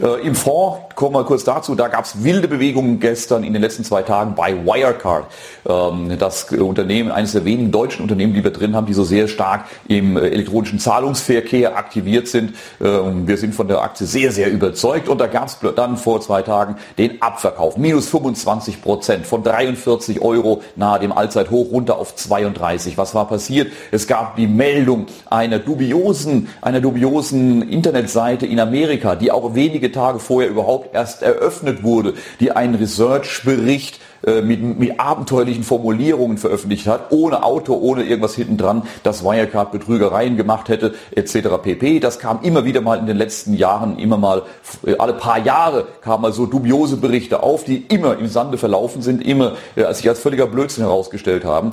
Äh, Im Fonds, kommen wir kurz dazu, da gab es wilde Bewegungen gestern in den letzten zwei Tagen bei Wirecard. Ähm, das Unternehmen, eines der wenigen deutschen Unternehmen, die wir drin haben, die so sehr stark im äh, elektronischen Zahlungsverkehr aktiviert sind. Ähm, wir sind von der Aktie sehr, sehr überzeugt und da gab es dann vor zwei Tagen den Abverkauf. Minus 25 Prozent von 43 Euro nahe dem Allzeithoch runter auf 32. Was war passiert? Es gab die Meldung einer dubiosen, einer dubiosen Internetseite in Amerika, die auch wenige Tage vorher überhaupt erst eröffnet wurde, die einen Research-Bericht äh, mit, mit abenteuerlichen Formulierungen veröffentlicht hat, ohne Auto, ohne irgendwas hinten dran, das Wirecard Betrügereien gemacht hätte, etc. pp. Das kam immer wieder mal in den letzten Jahren, immer mal, äh, alle paar Jahre kamen mal so dubiose Berichte auf, die immer im Sande verlaufen sind, immer äh, sich als völliger Blödsinn herausgestellt haben.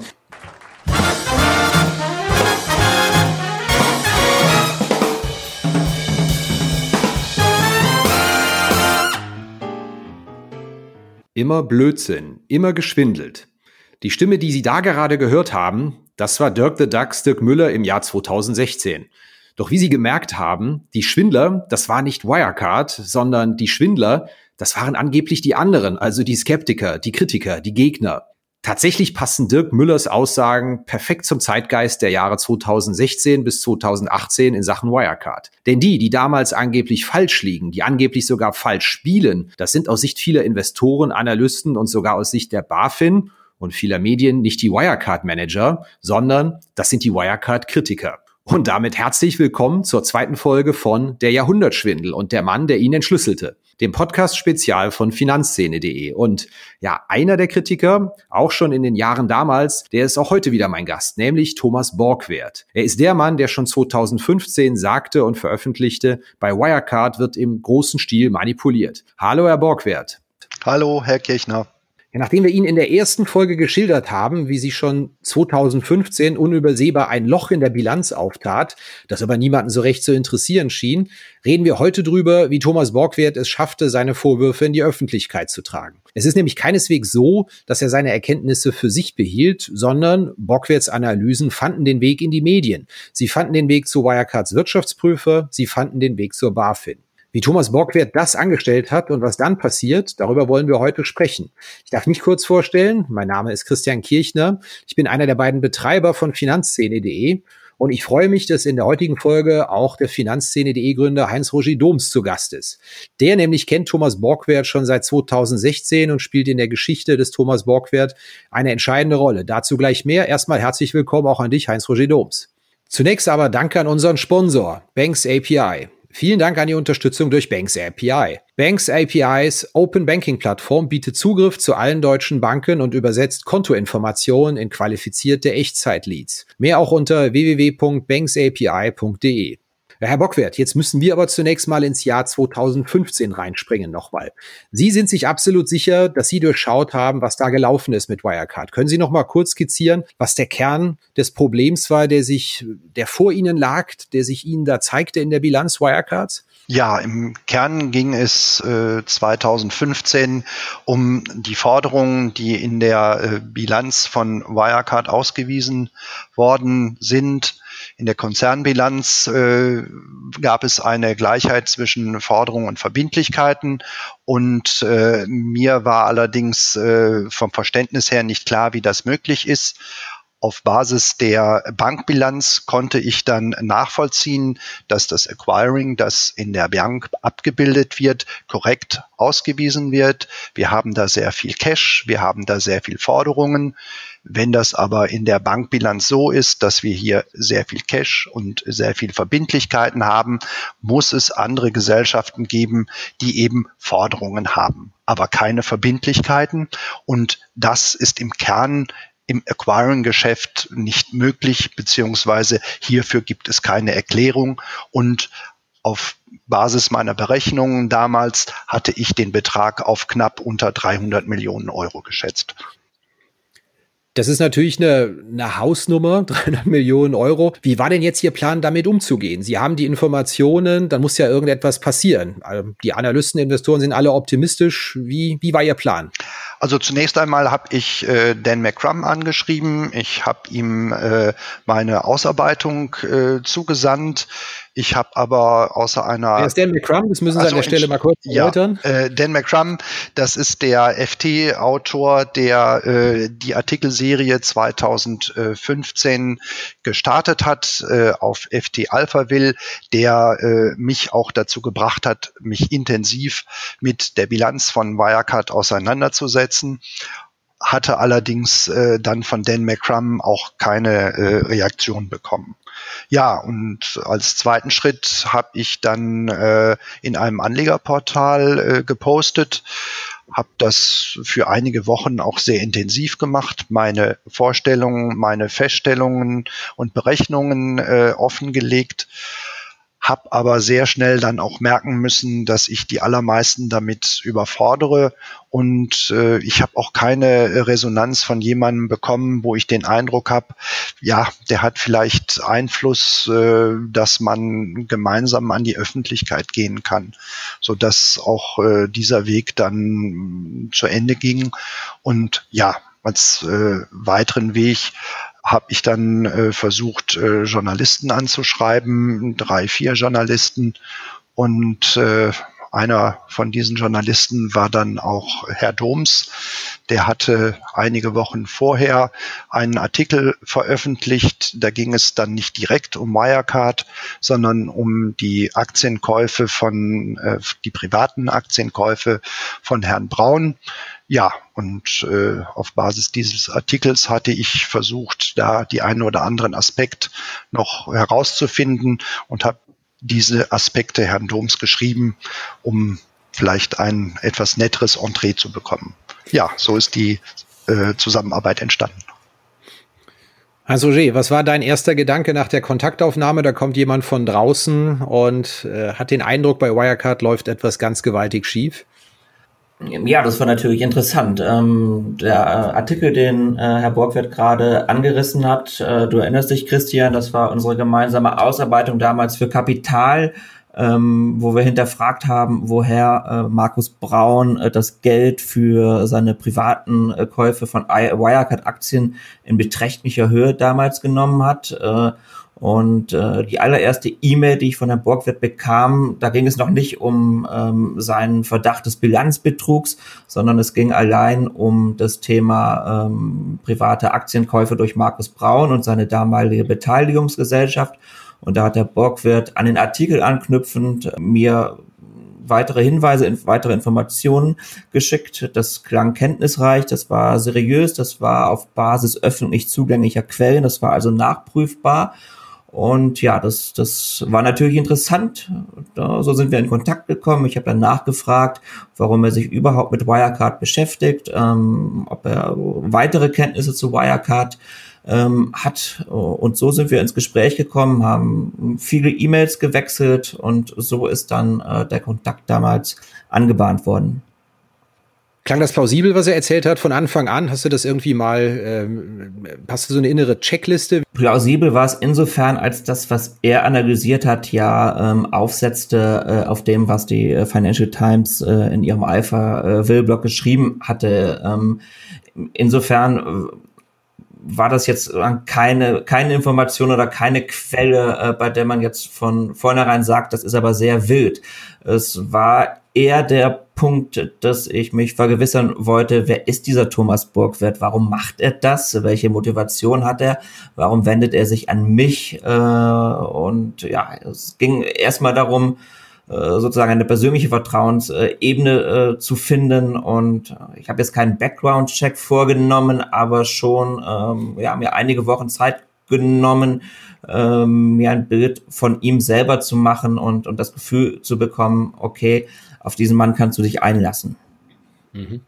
Immer Blödsinn, immer geschwindelt. Die Stimme, die Sie da gerade gehört haben, das war Dirk the Ducks Dirk Müller im Jahr 2016. Doch wie Sie gemerkt haben, die Schwindler, das war nicht Wirecard, sondern die Schwindler, das waren angeblich die anderen, also die Skeptiker, die Kritiker, die Gegner. Tatsächlich passen Dirk Müllers Aussagen perfekt zum Zeitgeist der Jahre 2016 bis 2018 in Sachen Wirecard. Denn die, die damals angeblich falsch liegen, die angeblich sogar falsch spielen, das sind aus Sicht vieler Investoren, Analysten und sogar aus Sicht der BaFin und vieler Medien nicht die Wirecard-Manager, sondern das sind die Wirecard-Kritiker. Und damit herzlich willkommen zur zweiten Folge von Der Jahrhundertschwindel und der Mann, der ihn entschlüsselte dem Podcast-Spezial von Finanzszene.de. Und ja, einer der Kritiker, auch schon in den Jahren damals, der ist auch heute wieder mein Gast, nämlich Thomas Borgwert. Er ist der Mann, der schon 2015 sagte und veröffentlichte, bei Wirecard wird im großen Stil manipuliert. Hallo, Herr Borgwert. Hallo, Herr Kirchner. Nachdem wir Ihnen in der ersten Folge geschildert haben, wie sie schon 2015 unübersehbar ein Loch in der Bilanz auftat, das aber niemanden so recht zu interessieren schien, reden wir heute drüber, wie Thomas Borgwert es schaffte, seine Vorwürfe in die Öffentlichkeit zu tragen. Es ist nämlich keineswegs so, dass er seine Erkenntnisse für sich behielt, sondern Borgwerts Analysen fanden den Weg in die Medien. Sie fanden den Weg zu Wirecards Wirtschaftsprüfer, sie fanden den Weg zur BaFin. Wie Thomas Borgwert das angestellt hat und was dann passiert, darüber wollen wir heute sprechen. Ich darf mich kurz vorstellen. Mein Name ist Christian Kirchner. Ich bin einer der beiden Betreiber von Finanzszene.de und ich freue mich, dass in der heutigen Folge auch der Finanzszene.de Gründer Heinz-Roger Doms zu Gast ist. Der nämlich kennt Thomas Borgwert schon seit 2016 und spielt in der Geschichte des Thomas Borgwert eine entscheidende Rolle. Dazu gleich mehr. Erstmal herzlich willkommen auch an dich, Heinz-Roger Doms. Zunächst aber danke an unseren Sponsor, Banks API. Vielen Dank an die Unterstützung durch Banks API. Banks APIs Open Banking Plattform bietet Zugriff zu allen deutschen Banken und übersetzt Kontoinformationen in qualifizierte Echtzeitleads. Mehr auch unter www.banksapi.de. Herr Bockwert, jetzt müssen wir aber zunächst mal ins Jahr 2015 reinspringen nochmal. Sie sind sich absolut sicher, dass Sie durchschaut haben, was da gelaufen ist mit Wirecard. Können Sie noch mal kurz skizzieren, was der Kern des Problems war, der sich, der vor Ihnen lag, der sich Ihnen da zeigte in der Bilanz Wirecards? Ja, im Kern ging es äh, 2015 um die Forderungen, die in der äh, Bilanz von Wirecard ausgewiesen worden sind in der Konzernbilanz äh, gab es eine Gleichheit zwischen Forderungen und Verbindlichkeiten und äh, mir war allerdings äh, vom Verständnis her nicht klar, wie das möglich ist. Auf Basis der Bankbilanz konnte ich dann nachvollziehen, dass das Acquiring, das in der Bank abgebildet wird, korrekt ausgewiesen wird. Wir haben da sehr viel Cash, wir haben da sehr viel Forderungen. Wenn das aber in der Bankbilanz so ist, dass wir hier sehr viel Cash und sehr viel Verbindlichkeiten haben, muss es andere Gesellschaften geben, die eben Forderungen haben, aber keine Verbindlichkeiten. Und das ist im Kern im Acquiring-Geschäft nicht möglich, beziehungsweise hierfür gibt es keine Erklärung. Und auf Basis meiner Berechnungen damals hatte ich den Betrag auf knapp unter 300 Millionen Euro geschätzt. Das ist natürlich eine, eine Hausnummer, 300 Millionen Euro. Wie war denn jetzt Ihr Plan, damit umzugehen? Sie haben die Informationen, dann muss ja irgendetwas passieren. Also die Analysten, Investoren sind alle optimistisch. Wie, wie war Ihr Plan? Also zunächst einmal habe ich äh, Dan McCrum angeschrieben. Ich habe ihm äh, meine Ausarbeitung äh, zugesandt. Ich habe aber außer einer. Wer ist Dan McCrum? Das müssen Sie also an der Stelle mal kurz erläutern. Ja, äh, Dan McCrum, das ist der FT-Autor, der äh, die Artikelserie 2015 gestartet hat äh, auf FT Alphaville, der äh, mich auch dazu gebracht hat, mich intensiv mit der Bilanz von Wirecard auseinanderzusetzen hatte allerdings äh, dann von Dan McCrum auch keine äh, Reaktion bekommen. Ja, und als zweiten Schritt habe ich dann äh, in einem Anlegerportal äh, gepostet, habe das für einige Wochen auch sehr intensiv gemacht, meine Vorstellungen, meine Feststellungen und Berechnungen äh, offengelegt habe aber sehr schnell dann auch merken müssen, dass ich die allermeisten damit überfordere. Und äh, ich habe auch keine Resonanz von jemandem bekommen, wo ich den Eindruck habe, ja, der hat vielleicht Einfluss, äh, dass man gemeinsam an die Öffentlichkeit gehen kann, so dass auch äh, dieser Weg dann zu Ende ging. Und ja, als äh, weiteren Weg habe ich dann äh, versucht, äh, Journalisten anzuschreiben, drei, vier Journalisten. Und äh, einer von diesen Journalisten war dann auch Herr Doms. Der hatte einige Wochen vorher einen Artikel veröffentlicht. Da ging es dann nicht direkt um Wirecard, sondern um die Aktienkäufe von, äh, die privaten Aktienkäufe von Herrn Braun. Ja, und äh, auf Basis dieses Artikels hatte ich versucht, da die einen oder anderen Aspekt noch herauszufinden und habe diese Aspekte Herrn Doms geschrieben, um vielleicht ein etwas netteres Entree zu bekommen. Ja, so ist die äh, Zusammenarbeit entstanden. Hans Roger, was war dein erster Gedanke nach der Kontaktaufnahme? Da kommt jemand von draußen und äh, hat den Eindruck, bei Wirecard läuft etwas ganz gewaltig schief. Ja, das war natürlich interessant. Ähm, der äh, Artikel, den äh, Herr Borgwert gerade angerissen hat, äh, du erinnerst dich, Christian, das war unsere gemeinsame Ausarbeitung damals für Kapital, ähm, wo wir hinterfragt haben, woher äh, Markus Braun äh, das Geld für seine privaten äh, Käufe von Wirecard-Aktien in beträchtlicher Höhe damals genommen hat. Und äh, die allererste E-Mail, die ich von Herrn Borgwert bekam, da ging es noch nicht um ähm, seinen Verdacht des Bilanzbetrugs, sondern es ging allein um das Thema ähm, private Aktienkäufe durch Markus Braun und seine damalige Beteiligungsgesellschaft. Und da hat der Borgwert an den Artikel anknüpfend mir weitere Hinweise, weitere Informationen geschickt. Das klang kenntnisreich, das war seriös, das war auf Basis öffentlich zugänglicher Quellen, das war also nachprüfbar. Und ja, das, das war natürlich interessant. so sind wir in Kontakt gekommen. Ich habe dann nachgefragt, warum er sich überhaupt mit Wirecard beschäftigt, ähm, ob er weitere Kenntnisse zu Wirecard ähm, hat. Und so sind wir ins Gespräch gekommen, haben viele E-Mails gewechselt und so ist dann äh, der Kontakt damals angebahnt worden. Klang das plausibel, was er erzählt hat von Anfang an? Hast du das irgendwie mal, ähm, hast du so eine innere Checkliste? Plausibel war es insofern, als das, was er analysiert hat, ja ähm, aufsetzte äh, auf dem, was die äh, Financial Times äh, in ihrem Alpha äh, Will-Blog geschrieben hatte. Ähm, insofern äh, war das jetzt keine, keine Information oder keine Quelle, äh, bei der man jetzt von vornherein sagt, das ist aber sehr wild. Es war eher der Punkt, dass ich mich vergewissern wollte, wer ist dieser Thomas Burgwert? Warum macht er das? Welche Motivation hat er? Warum wendet er sich an mich? Äh, und ja, es ging erstmal darum, äh, sozusagen eine persönliche Vertrauensebene äh, zu finden. Und ich habe jetzt keinen Background-Check vorgenommen, aber schon ähm, ja, mir einige Wochen Zeit genommen, ähm, mir ein Bild von ihm selber zu machen und, und das Gefühl zu bekommen, okay, auf diesen Mann kannst du dich einlassen. Mhm.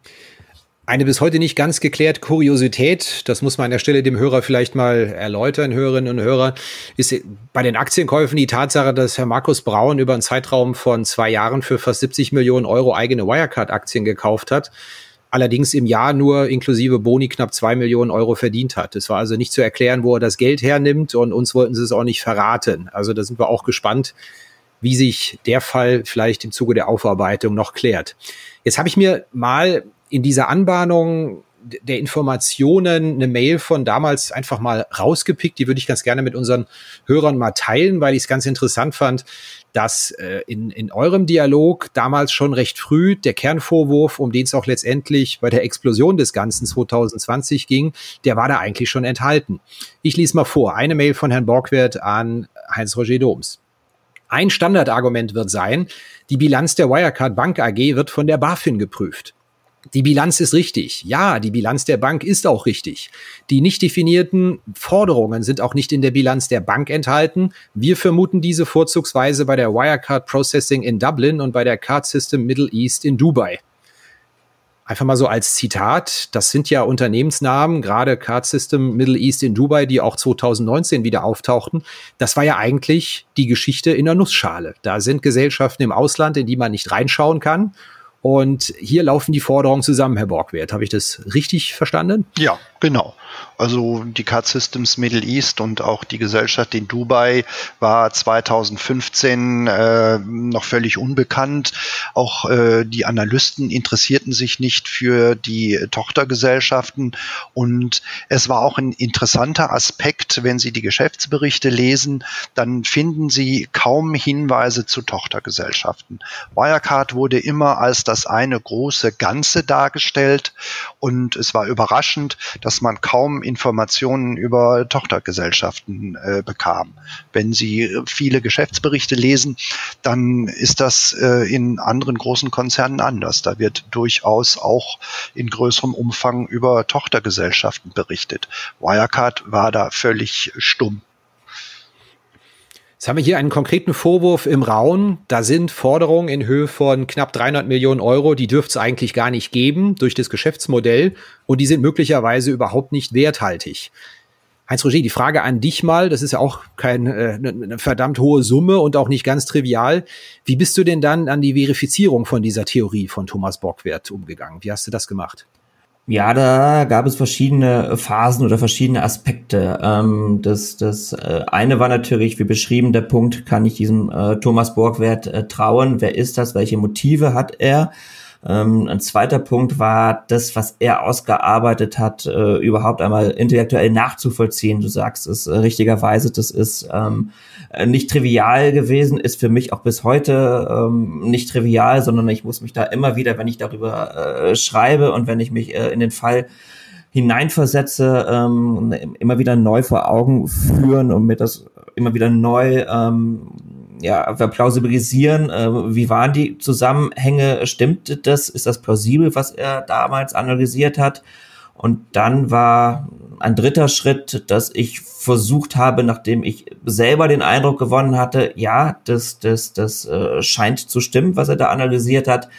Eine bis heute nicht ganz geklärt Kuriosität, das muss man an der Stelle dem Hörer vielleicht mal erläutern, Hörerinnen und Hörer, ist bei den Aktienkäufen die Tatsache, dass Herr Markus Braun über einen Zeitraum von zwei Jahren für fast 70 Millionen Euro eigene Wirecard-Aktien gekauft hat, allerdings im Jahr nur inklusive Boni knapp zwei Millionen Euro verdient hat. Es war also nicht zu erklären, wo er das Geld hernimmt und uns wollten sie es auch nicht verraten. Also da sind wir auch gespannt, wie sich der Fall vielleicht im Zuge der Aufarbeitung noch klärt. Jetzt habe ich mir mal in dieser Anbahnung der Informationen eine Mail von damals einfach mal rausgepickt. Die würde ich ganz gerne mit unseren Hörern mal teilen, weil ich es ganz interessant fand, dass äh, in, in eurem Dialog damals schon recht früh der Kernvorwurf, um den es auch letztendlich bei der Explosion des Ganzen 2020 ging, der war da eigentlich schon enthalten. Ich lese mal vor. Eine Mail von Herrn Borgwert an Heinz-Roger Doms. Ein Standardargument wird sein, die Bilanz der Wirecard Bank AG wird von der BaFin geprüft. Die Bilanz ist richtig. Ja, die Bilanz der Bank ist auch richtig. Die nicht definierten Forderungen sind auch nicht in der Bilanz der Bank enthalten. Wir vermuten diese vorzugsweise bei der Wirecard Processing in Dublin und bei der Card System Middle East in Dubai. Einfach mal so als Zitat, das sind ja Unternehmensnamen, gerade Card System Middle East in Dubai, die auch 2019 wieder auftauchten. Das war ja eigentlich die Geschichte in der Nussschale. Da sind Gesellschaften im Ausland, in die man nicht reinschauen kann. Und hier laufen die Forderungen zusammen, Herr Borgwert. Habe ich das richtig verstanden? Ja, genau. Also die Card Systems Middle East und auch die Gesellschaft in Dubai war 2015 äh, noch völlig unbekannt. Auch äh, die Analysten interessierten sich nicht für die Tochtergesellschaften. Und es war auch ein interessanter Aspekt, wenn Sie die Geschäftsberichte lesen, dann finden Sie kaum Hinweise zu Tochtergesellschaften. Wirecard wurde immer als das eine große Ganze dargestellt und es war überraschend, dass man kaum Informationen über Tochtergesellschaften äh, bekam. Wenn Sie viele Geschäftsberichte lesen, dann ist das äh, in anderen großen Konzernen anders. Da wird durchaus auch in größerem Umfang über Tochtergesellschaften berichtet. Wirecard war da völlig stumm. Jetzt haben wir hier einen konkreten Vorwurf im Raum. Da sind Forderungen in Höhe von knapp 300 Millionen Euro, die dürfte es eigentlich gar nicht geben durch das Geschäftsmodell und die sind möglicherweise überhaupt nicht werthaltig. Heinz Roger, die Frage an dich mal, das ist ja auch keine äh, ne, ne verdammt hohe Summe und auch nicht ganz trivial. Wie bist du denn dann an die Verifizierung von dieser Theorie von Thomas Bockwert umgegangen? Wie hast du das gemacht? Ja, da gab es verschiedene Phasen oder verschiedene Aspekte. Ähm, das, das äh, eine war natürlich, wie beschrieben, der Punkt, kann ich diesem äh, Thomas Borgwert äh, trauen? Wer ist das? Welche Motive hat er? Ähm, ein zweiter Punkt war das, was er ausgearbeitet hat, äh, überhaupt einmal intellektuell nachzuvollziehen. Du sagst es äh, richtigerweise, das ist ähm, nicht trivial gewesen, ist für mich auch bis heute ähm, nicht trivial, sondern ich muss mich da immer wieder, wenn ich darüber äh, schreibe und wenn ich mich äh, in den Fall hineinversetze, ähm, immer wieder neu vor Augen führen und mir das immer wieder neu ähm, ja, verplausibilisieren, äh, wie waren die Zusammenhänge, stimmt das, ist das plausibel, was er damals analysiert hat? Und dann war ein dritter Schritt, dass ich versucht habe, nachdem ich selber den Eindruck gewonnen hatte, ja, das, das, das äh, scheint zu stimmen, was er da analysiert hat,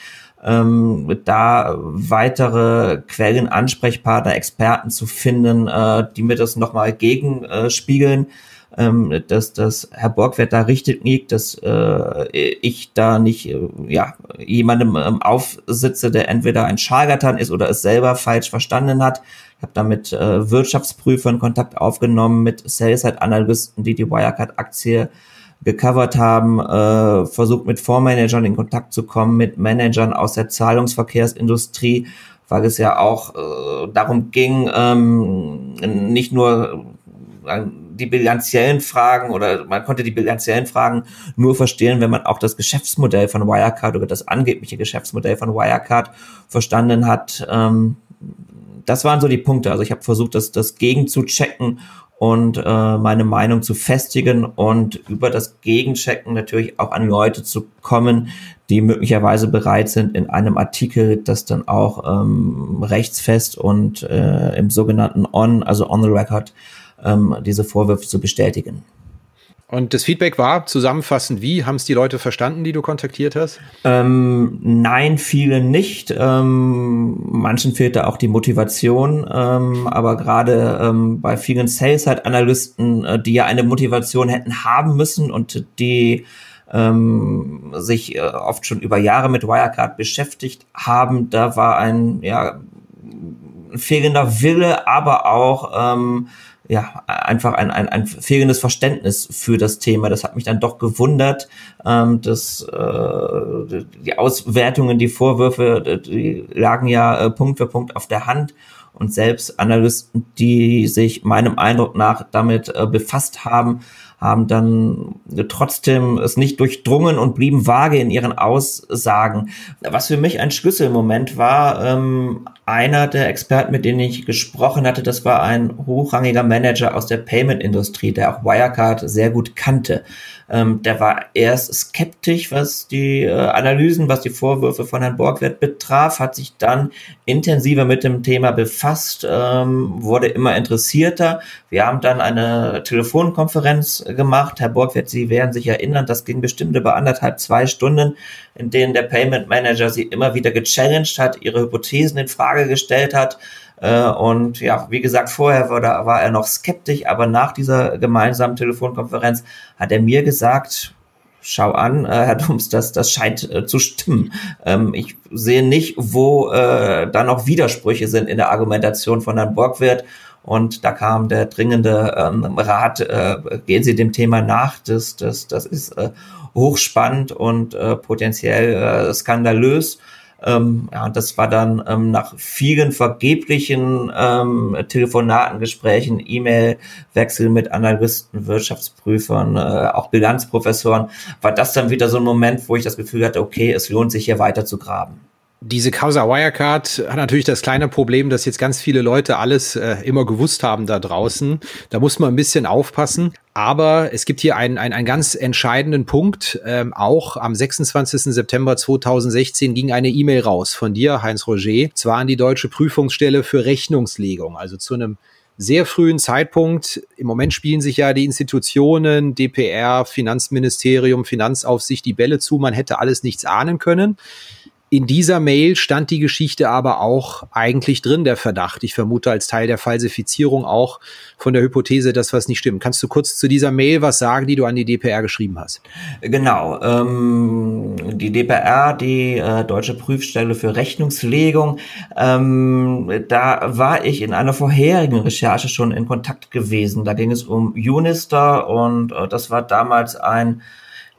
ähm, da weitere Quellen, Ansprechpartner, Experten zu finden, äh, die mir das nochmal gegenspiegeln. Äh, ähm, dass, dass Herr Borgwert da richtig liegt, dass äh, ich da nicht äh, ja, jemandem ähm, aufsitze, der entweder ein Scharlatan ist oder es selber falsch verstanden hat. Habe da mit äh, Wirtschaftsprüfern Kontakt aufgenommen, mit Sales-Side-Analysten, die die Wirecard-Aktie gecovert haben, äh, versucht mit Fondsmanagern in Kontakt zu kommen, mit Managern aus der Zahlungsverkehrsindustrie, weil es ja auch äh, darum ging, ähm, nicht nur äh, die bilanziellen Fragen oder man konnte die bilanziellen Fragen nur verstehen, wenn man auch das Geschäftsmodell von Wirecard oder das angebliche Geschäftsmodell von Wirecard verstanden hat. Ähm, das waren so die Punkte. Also ich habe versucht, das, das gegen zu checken und äh, meine Meinung zu festigen und über das Gegenchecken natürlich auch an Leute zu kommen, die möglicherweise bereit sind, in einem Artikel das dann auch ähm, rechtsfest und äh, im sogenannten On, also on the record, ähm, diese Vorwürfe zu bestätigen. Und das Feedback war zusammenfassend wie? Haben es die Leute verstanden, die du kontaktiert hast? Ähm, nein, viele nicht. Ähm, manchen fehlte auch die Motivation. Ähm, aber gerade ähm, bei vielen Sales-Analysten, äh, die ja eine Motivation hätten haben müssen und die ähm, sich äh, oft schon über Jahre mit Wirecard beschäftigt haben, da war ein ja, fehlender Wille, aber auch ähm, ja, einfach ein, ein, ein fehlendes Verständnis für das Thema. Das hat mich dann doch gewundert, ähm, dass äh, die Auswertungen, die Vorwürfe, die lagen ja äh, Punkt für Punkt auf der Hand. und selbst Analysten, die sich meinem Eindruck nach damit äh, befasst haben, haben dann trotzdem es nicht durchdrungen und blieben vage in ihren Aussagen. Was für mich ein Schlüsselmoment war, ähm, einer der Experten, mit denen ich gesprochen hatte, das war ein hochrangiger Manager aus der Payment-Industrie, der auch Wirecard sehr gut kannte. Ähm, der war erst skeptisch, was die äh, Analysen, was die Vorwürfe von Herrn Borgwert betraf, hat sich dann intensiver mit dem Thema befasst, ähm, wurde immer interessierter. Wir haben dann eine Telefonkonferenz gemacht. Herr Borgwert, Sie werden sich erinnern, das ging bestimmt über anderthalb, zwei Stunden, in denen der Payment Manager Sie immer wieder gechallenged hat, Ihre Hypothesen in Frage gestellt hat, äh, und ja, wie gesagt, vorher war, da, war er noch skeptisch, aber nach dieser gemeinsamen Telefonkonferenz hat er mir gesagt, schau an, äh, Herr Dums, das, das scheint äh, zu stimmen. Ähm, ich sehe nicht, wo da noch Widersprüche sind in der Argumentation von Herrn Borgwirth. Und da kam der dringende ähm, Rat, äh, gehen Sie dem Thema nach, das, das, das ist äh, hochspannend und äh, potenziell äh, skandalös. Ähm, ja, das war dann ähm, nach vielen vergeblichen ähm, Telefonaten, Gesprächen, E-Mail-Wechsel mit Analysten, Wirtschaftsprüfern, äh, auch Bilanzprofessoren, war das dann wieder so ein Moment, wo ich das Gefühl hatte, okay, es lohnt sich hier weiter zu graben. Diese Causa Wirecard hat natürlich das kleine Problem, dass jetzt ganz viele Leute alles äh, immer gewusst haben da draußen. Da muss man ein bisschen aufpassen. Aber es gibt hier einen, einen, einen ganz entscheidenden Punkt. Ähm, auch am 26. September 2016 ging eine E-Mail raus von dir, Heinz Roger, zwar an die Deutsche Prüfungsstelle für Rechnungslegung, also zu einem sehr frühen Zeitpunkt. Im Moment spielen sich ja die Institutionen, DPR, Finanzministerium, Finanzaufsicht die Bälle zu. Man hätte alles nichts ahnen können. In dieser Mail stand die Geschichte aber auch eigentlich drin, der Verdacht. Ich vermute als Teil der Falsifizierung auch von der Hypothese, dass was nicht stimmt. Kannst du kurz zu dieser Mail was sagen, die du an die DPR geschrieben hast? Genau. Ähm, die DPR, die äh, Deutsche Prüfstelle für Rechnungslegung, ähm, da war ich in einer vorherigen Recherche schon in Kontakt gewesen. Da ging es um Unister und äh, das war damals ein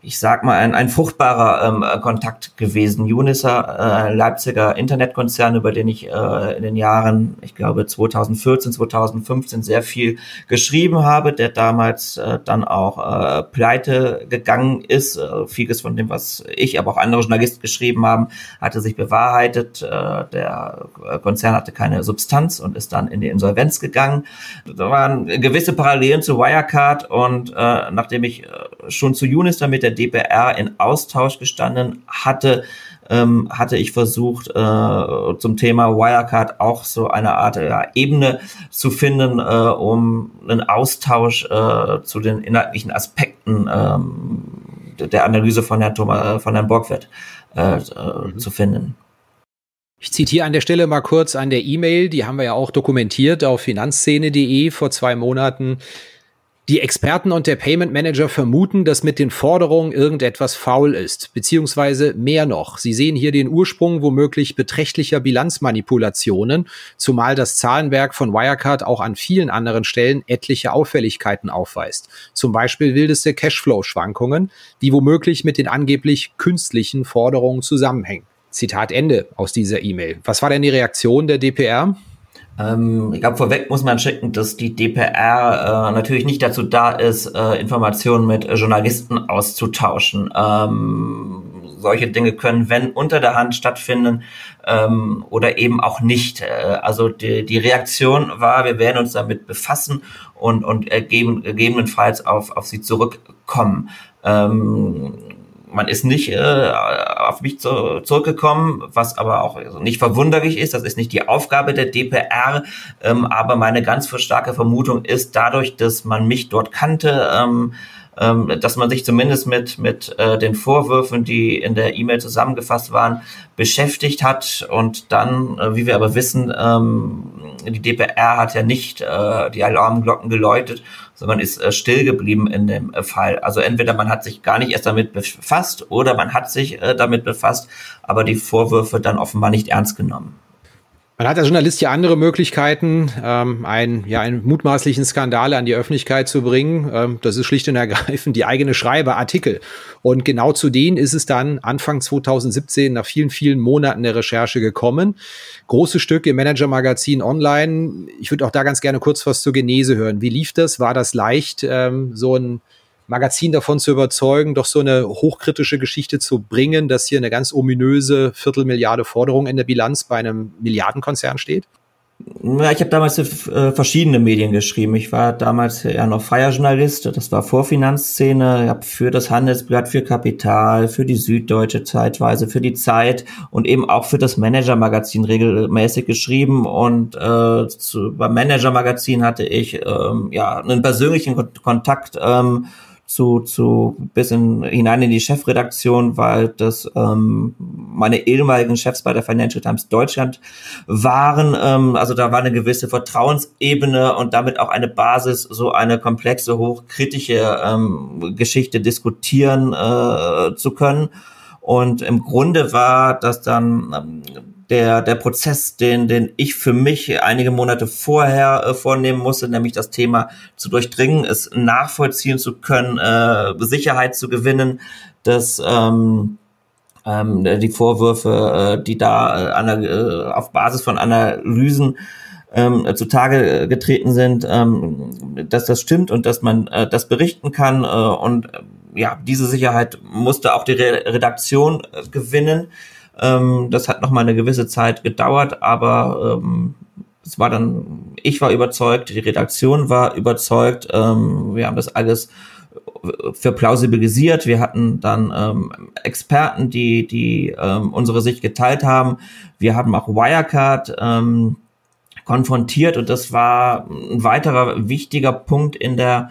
ich sag mal, ein, ein fruchtbarer ähm, Kontakt gewesen. Uniser, äh, Leipziger Internetkonzern, über den ich äh, in den Jahren, ich glaube 2014, 2015 sehr viel geschrieben habe, der damals äh, dann auch äh, pleite gegangen ist. Äh, vieles von dem, was ich, aber auch andere Journalisten geschrieben haben, hatte sich bewahrheitet. Äh, der Konzern hatte keine Substanz und ist dann in die Insolvenz gegangen. Da waren gewisse Parallelen zu Wirecard und äh, nachdem ich äh, schon zu Unister mit der DPR in Austausch gestanden hatte, ähm, hatte ich versucht, äh, zum Thema Wirecard auch so eine Art ja, Ebene zu finden, äh, um einen Austausch äh, zu den inhaltlichen Aspekten ähm, der Analyse von Herrn, Thomas, von Herrn Borgwert äh, mhm. zu finden. Ich zitiere an der Stelle mal kurz an der E-Mail, die haben wir ja auch dokumentiert auf finanzszene.de vor zwei Monaten. Die Experten und der Payment Manager vermuten, dass mit den Forderungen irgendetwas faul ist, beziehungsweise mehr noch. Sie sehen hier den Ursprung womöglich beträchtlicher Bilanzmanipulationen, zumal das Zahlenwerk von Wirecard auch an vielen anderen Stellen etliche Auffälligkeiten aufweist. Zum Beispiel wildeste Cashflow-Schwankungen, die womöglich mit den angeblich künstlichen Forderungen zusammenhängen. Zitat Ende aus dieser E-Mail. Was war denn die Reaktion der DPR? Ähm, ich glaube, vorweg muss man schicken, dass die DPR äh, natürlich nicht dazu da ist, äh, Informationen mit äh, Journalisten auszutauschen. Ähm, solche Dinge können, wenn unter der Hand stattfinden ähm, oder eben auch nicht. Äh, also die, die Reaktion war, wir werden uns damit befassen und, und ergeben, gegebenenfalls auf, auf sie zurückkommen. Ähm, man ist nicht äh, auf mich zu, zurückgekommen, was aber auch nicht verwunderlich ist. Das ist nicht die Aufgabe der DPR, ähm, aber meine ganz starke Vermutung ist, dadurch, dass man mich dort kannte, ähm, ähm, dass man sich zumindest mit, mit äh, den Vorwürfen, die in der E-Mail zusammengefasst waren, beschäftigt hat und dann, äh, wie wir aber wissen, ähm, die DPR hat ja nicht äh, die Alarmglocken geläutet, sondern ist äh, still geblieben in dem äh, Fall. Also entweder man hat sich gar nicht erst damit befasst oder man hat sich äh, damit befasst, aber die Vorwürfe dann offenbar nicht ernst genommen. Man hat als Journalist ja andere Möglichkeiten, ähm, einen, ja, einen mutmaßlichen Skandal an die Öffentlichkeit zu bringen. Ähm, das ist schlicht und ergreifend die eigene Schreiberartikel. Und genau zu denen ist es dann Anfang 2017 nach vielen, vielen Monaten der Recherche gekommen. Große Stücke im Manager-Magazin online. Ich würde auch da ganz gerne kurz was zur Genese hören. Wie lief das? War das leicht, ähm, so ein Magazin davon zu überzeugen, doch so eine hochkritische Geschichte zu bringen, dass hier eine ganz ominöse Viertelmilliarde Forderung in der Bilanz bei einem Milliardenkonzern steht? Ja, ich habe damals für äh, verschiedene Medien geschrieben. Ich war damals ja noch freier Journalist, das war Vorfinanzszene, ich habe für das Handelsblatt, für Kapital, für die Süddeutsche zeitweise, für die Zeit und eben auch für das Manager-Magazin regelmäßig geschrieben. Und äh, zu, beim Manager-Magazin hatte ich ähm, ja einen persönlichen Kontakt. Ähm, zu, zu bis in, hinein in die Chefredaktion, weil das ähm, meine ehemaligen Chefs bei der Financial Times Deutschland waren. Ähm, also da war eine gewisse Vertrauensebene und damit auch eine Basis, so eine komplexe, hochkritische ähm, Geschichte diskutieren äh, zu können. Und im Grunde war das dann ähm, der, der Prozess, den, den ich für mich einige Monate vorher äh, vornehmen musste, nämlich das Thema zu durchdringen, es nachvollziehen zu können, äh, Sicherheit zu gewinnen, dass ähm, ähm, die Vorwürfe, äh, die da äh, äh, auf Basis von Analysen ähm, zutage getreten sind, ähm, dass das stimmt und dass man äh, das berichten kann. Äh, und äh, ja, diese Sicherheit musste auch die Re Redaktion äh, gewinnen. Ähm, das hat noch mal eine gewisse Zeit gedauert, aber ähm, es war dann, ich war überzeugt, die Redaktion war überzeugt. Ähm, wir haben das alles für plausibilisiert. Wir hatten dann ähm, Experten, die, die ähm, unsere Sicht geteilt haben. Wir haben auch Wirecard ähm, konfrontiert und das war ein weiterer wichtiger Punkt in der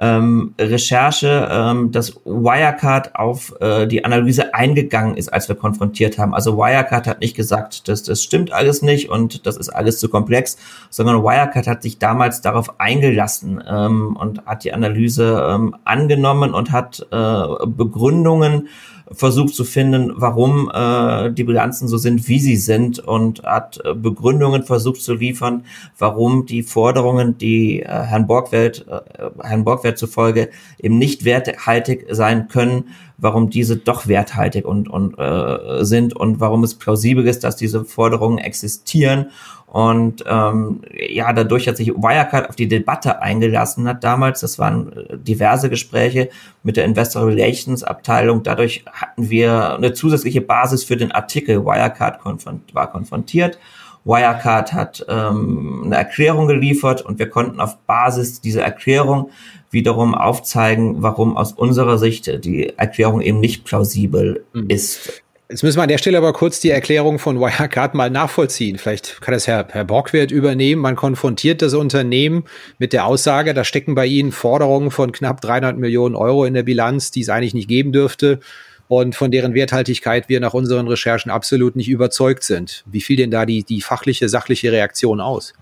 ähm, Recherche, ähm, dass Wirecard auf äh, die Analyse eingegangen ist, als wir konfrontiert haben. Also Wirecard hat nicht gesagt, dass das stimmt alles nicht und das ist alles zu komplex, sondern Wirecard hat sich damals darauf eingelassen ähm, und hat die Analyse ähm, angenommen und hat äh, Begründungen versucht zu finden, warum äh, die Bilanzen so sind, wie sie sind und hat äh, Begründungen versucht zu liefern, warum die Forderungen, die äh, Herrn Borgwelt, äh, Herrn Borgwelt zufolge eben nicht werthaltig sein können, warum diese doch werthaltig und, und äh, sind und warum es plausibel ist, dass diese Forderungen existieren und ähm, ja, dadurch hat sich Wirecard auf die Debatte eingelassen hat damals. Das waren äh, diverse Gespräche mit der Investor Relations Abteilung. Dadurch hatten wir eine zusätzliche Basis für den Artikel. Wirecard konfront war konfrontiert. Wirecard hat ähm, eine Erklärung geliefert und wir konnten auf Basis dieser Erklärung wiederum aufzeigen, warum aus unserer Sicht die Erklärung eben nicht plausibel mhm. ist. Jetzt müssen wir an der Stelle aber kurz die Erklärung von Wirecard mal nachvollziehen. Vielleicht kann das Herr, Herr Borgwert übernehmen. Man konfrontiert das Unternehmen mit der Aussage, da stecken bei Ihnen Forderungen von knapp 300 Millionen Euro in der Bilanz, die es eigentlich nicht geben dürfte und von deren Werthaltigkeit wir nach unseren Recherchen absolut nicht überzeugt sind. Wie fiel denn da die, die fachliche, sachliche Reaktion aus?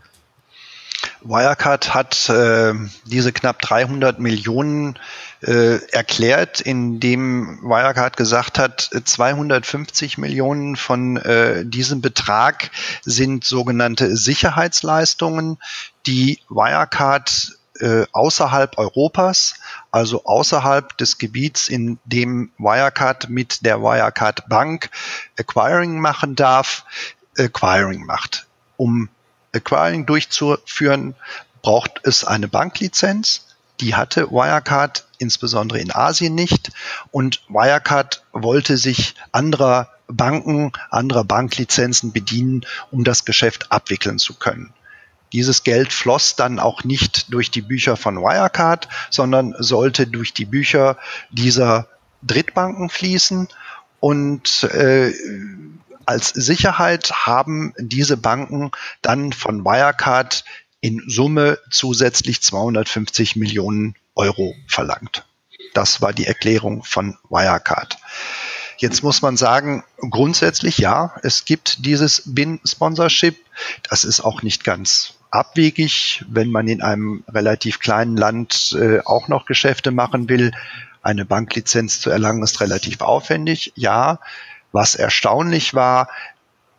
Wirecard hat äh, diese knapp 300 Millionen äh, erklärt, indem Wirecard gesagt hat, 250 Millionen von äh, diesem Betrag sind sogenannte Sicherheitsleistungen, die Wirecard äh, außerhalb Europas, also außerhalb des Gebiets, in dem Wirecard mit der Wirecard Bank Acquiring machen darf, Acquiring macht. Um Acquiring durchzuführen, braucht es eine Banklizenz. Die hatte Wirecard insbesondere in Asien nicht. Und Wirecard wollte sich anderer Banken, anderer Banklizenzen bedienen, um das Geschäft abwickeln zu können. Dieses Geld floss dann auch nicht durch die Bücher von Wirecard, sondern sollte durch die Bücher dieser Drittbanken fließen. Und äh, als Sicherheit haben diese Banken dann von Wirecard in Summe zusätzlich 250 Millionen Euro verlangt. Das war die Erklärung von Wirecard. Jetzt muss man sagen, grundsätzlich ja, es gibt dieses BIN-Sponsorship. Das ist auch nicht ganz abwegig, wenn man in einem relativ kleinen Land äh, auch noch Geschäfte machen will. Eine Banklizenz zu erlangen ist relativ aufwendig. Ja, was erstaunlich war,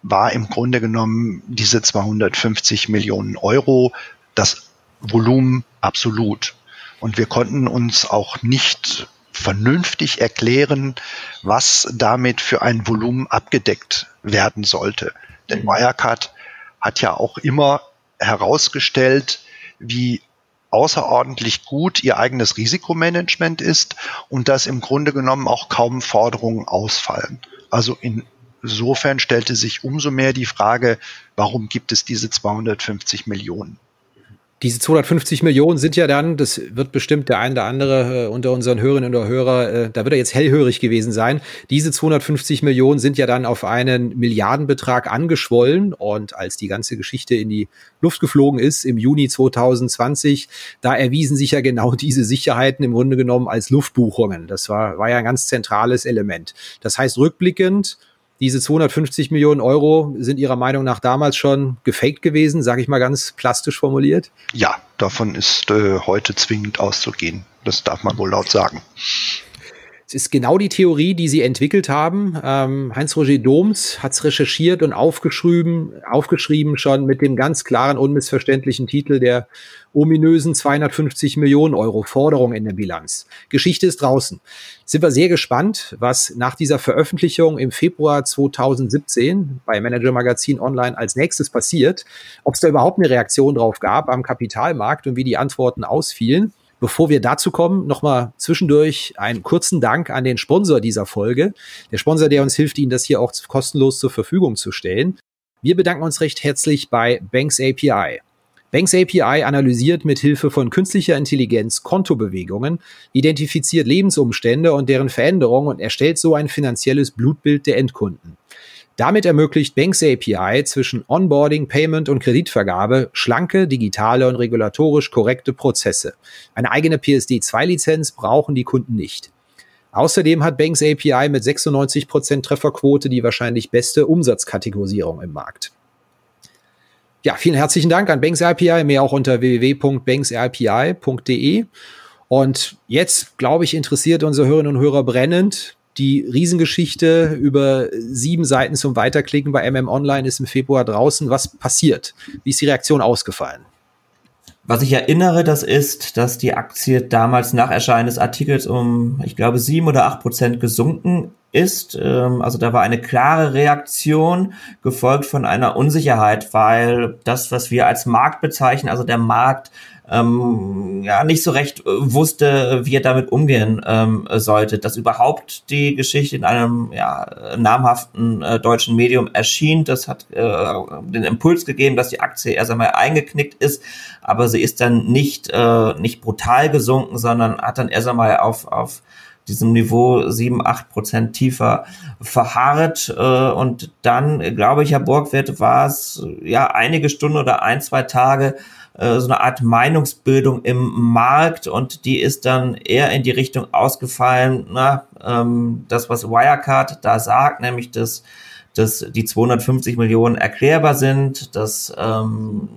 war im Grunde genommen diese 250 Millionen Euro das Volumen absolut. Und wir konnten uns auch nicht vernünftig erklären, was damit für ein Volumen abgedeckt werden sollte. Denn mhm. Wirecard hat ja auch immer herausgestellt, wie außerordentlich gut ihr eigenes Risikomanagement ist und dass im Grunde genommen auch kaum Forderungen ausfallen. Also insofern stellte sich umso mehr die Frage, warum gibt es diese 250 Millionen? Diese 250 Millionen sind ja dann, das wird bestimmt der ein oder andere äh, unter unseren Hörerinnen und Hörer, äh, da wird er jetzt hellhörig gewesen sein. Diese 250 Millionen sind ja dann auf einen Milliardenbetrag angeschwollen und als die ganze Geschichte in die Luft geflogen ist im Juni 2020, da erwiesen sich ja genau diese Sicherheiten im Grunde genommen als Luftbuchungen. Das war, war ja ein ganz zentrales Element. Das heißt, rückblickend, diese 250 Millionen Euro sind Ihrer Meinung nach damals schon gefaked gewesen, sage ich mal ganz plastisch formuliert? Ja, davon ist äh, heute zwingend auszugehen. Das darf man wohl laut sagen. Ist genau die Theorie, die Sie entwickelt haben. Ähm, Heinz-Roger Doms hat es recherchiert und aufgeschrieben, aufgeschrieben schon mit dem ganz klaren, unmissverständlichen Titel der ominösen 250 Millionen Euro Forderung in der Bilanz. Geschichte ist draußen. Sind wir sehr gespannt, was nach dieser Veröffentlichung im Februar 2017 bei Manager Magazin Online als nächstes passiert, ob es da überhaupt eine Reaktion drauf gab am Kapitalmarkt und wie die Antworten ausfielen. Bevor wir dazu kommen, nochmal zwischendurch einen kurzen Dank an den Sponsor dieser Folge. Der Sponsor, der uns hilft, Ihnen das hier auch kostenlos zur Verfügung zu stellen. Wir bedanken uns recht herzlich bei Banks API. Banks API analysiert mit Hilfe von künstlicher Intelligenz Kontobewegungen, identifiziert Lebensumstände und deren Veränderungen und erstellt so ein finanzielles Blutbild der Endkunden. Damit ermöglicht Banks API zwischen Onboarding, Payment und Kreditvergabe schlanke, digitale und regulatorisch korrekte Prozesse. Eine eigene PSD2-Lizenz brauchen die Kunden nicht. Außerdem hat Banks API mit 96% Trefferquote die wahrscheinlich beste Umsatzkategorisierung im Markt. Ja, vielen herzlichen Dank an Banks API, mehr auch unter www.banksrpi.de. Und jetzt, glaube ich, interessiert unsere Hörerinnen und Hörer brennend. Die Riesengeschichte über sieben Seiten zum Weiterklicken bei MM Online ist im Februar draußen. Was passiert? Wie ist die Reaktion ausgefallen? Was ich erinnere, das ist, dass die Aktie damals nach Erscheinen des Artikels um, ich glaube, sieben oder acht Prozent gesunken ist. Ähm, also da war eine klare Reaktion, gefolgt von einer Unsicherheit, weil das, was wir als Markt bezeichnen, also der Markt, ähm, ja nicht so recht äh, wusste, wie er damit umgehen ähm, sollte. Dass überhaupt die Geschichte in einem ja, namhaften äh, deutschen Medium erschien, das hat äh, den Impuls gegeben, dass die Aktie erst einmal eingeknickt ist, aber sie ist dann nicht, äh, nicht brutal gesunken, sondern hat dann erst einmal auf, auf diesem Niveau sieben, acht Prozent tiefer verharrt. Äh, und dann, glaube ich, Herr Borgwert, war es ja einige Stunden oder ein, zwei Tage äh, so eine Art Meinungsbildung im Markt und die ist dann eher in die Richtung ausgefallen, na, ähm, das, was Wirecard da sagt, nämlich dass, dass die 250 Millionen erklärbar sind, dass ähm,